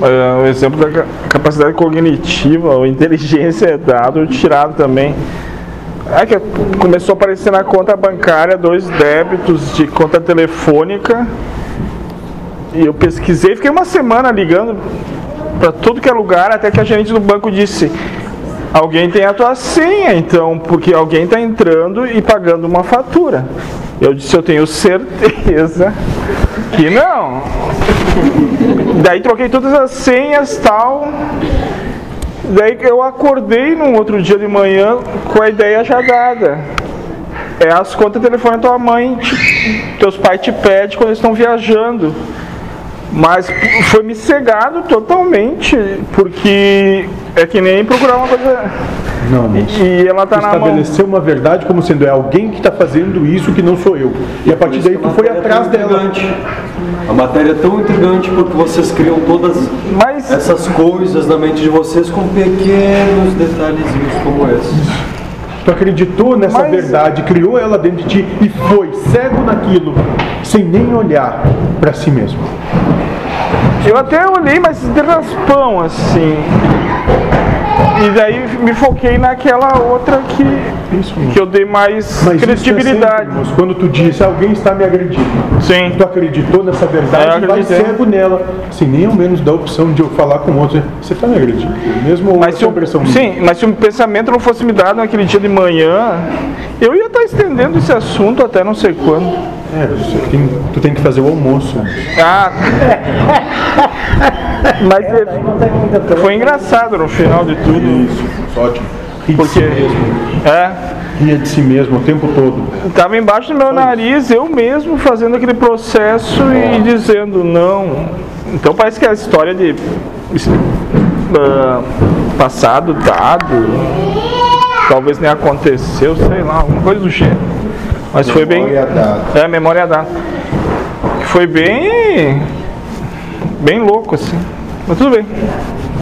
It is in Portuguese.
Uh, o exemplo da capacidade cognitiva ou inteligência é dado tirado também. É que começou a aparecer na conta bancária dois débitos de conta telefônica. E eu pesquisei, fiquei uma semana ligando para tudo que é lugar, até que a gerente do banco disse: alguém tem a tua senha, então, porque alguém está entrando e pagando uma fatura. Eu disse: eu tenho certeza que não. Daí troquei todas as senhas tal. Daí eu acordei num outro dia de manhã com a ideia já dada. É as contas de telefone da tua mãe, teus pais te pedem quando eles estão viajando. Mas foi me cegado totalmente, porque é que nem procurar uma coisa. Não, mas e ela tá estabeleceu uma verdade como sendo é alguém que está fazendo isso que não sou eu. E a partir daí tu foi atrás dela. A matéria é tão intrigante porque vocês criam todas mas... essas coisas na mente de vocês com pequenos detalhezinhos como esses. Tu acreditou nessa Mas... verdade, criou ela dentro de ti e foi cego naquilo, sem nem olhar para si mesmo. Eu até olhei, mas de raspão assim. E daí me foquei naquela outra que, isso, que eu dei mais mas credibilidade. É sempre, quando tu disse alguém está me agredindo, Sim. tu acreditou nessa verdade e vai cego nela, sem nem ao menos dar a opção de eu falar com outro. Você está me agredindo, mesmo mas se o, Sim, mas se o pensamento não fosse me dado naquele dia de manhã, eu ia estar estendendo esse assunto até não sei quando. É, tem, tu tem que fazer o almoço. Ah! Mas é, foi engraçado no final de tudo. Isso, ótimo. Rir Porque, de si mesmo. É. Ria de si mesmo o tempo todo. Estava embaixo do meu nariz, eu mesmo fazendo aquele processo e dizendo não. Então parece que a história de uh, passado dado talvez nem aconteceu, sei lá, alguma coisa do gênero. Mas foi bem. Dada. É, memória dada. Foi bem. bem louco, assim. Mas tudo bem.